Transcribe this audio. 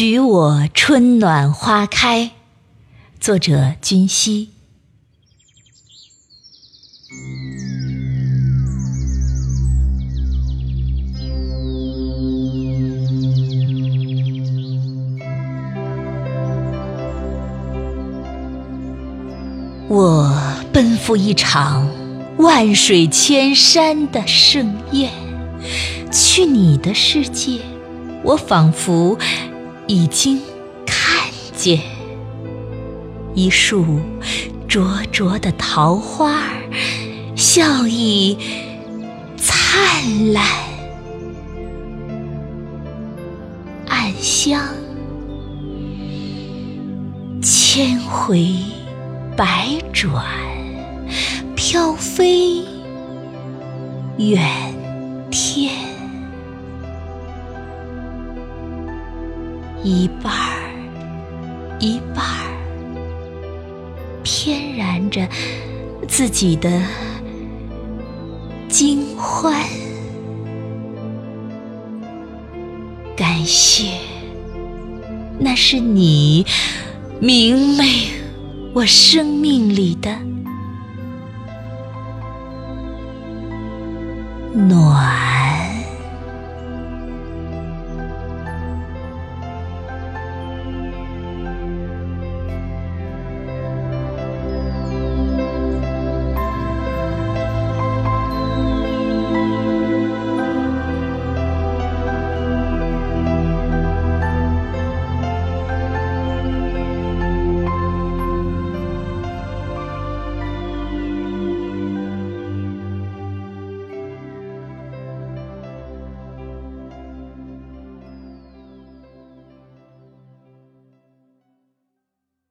许我春暖花开。作者：君熙。我奔赴一场万水千山的盛宴，去你的世界，我仿佛已经看见一束灼灼的桃花，笑意灿烂，暗香千回。百转飘飞远天，一半儿一半儿，翩然着自己的惊欢。感谢，那是你明媚。我生命里的暖。